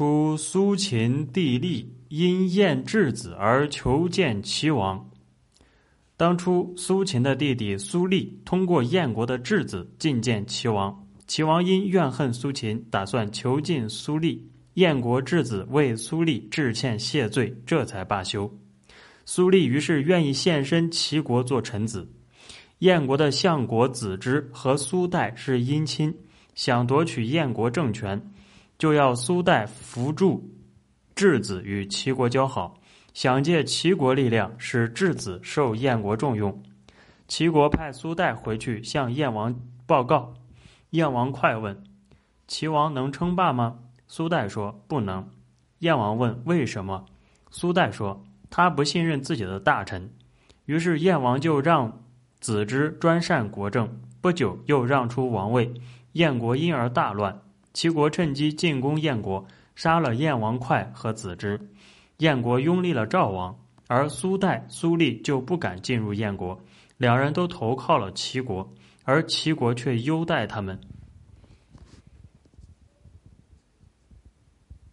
初，苏秦地利因燕质子而求见齐王。当初，苏秦的弟弟苏厉通过燕国的质子觐见齐王，齐王因怨恨苏秦，打算囚禁苏厉。燕国质子为苏厉致歉谢罪，这才罢休。苏厉于是愿意献身齐国做臣子。燕国的相国子之和苏代是姻亲，想夺取燕国政权。就要苏代扶助质子与齐国交好，想借齐国力量使质子受燕国重用。齐国派苏代回去向燕王报告。燕王快问：“齐王能称霸吗？”苏代说：“不能。”燕王问：“为什么？”苏代说：“他不信任自己的大臣。”于是燕王就让子之专擅国政，不久又让出王位，燕国因而大乱。齐国趁机进攻燕国，杀了燕王哙和子之。燕国拥立了赵王，而苏代、苏厉就不敢进入燕国，两人都投靠了齐国，而齐国却优待他们。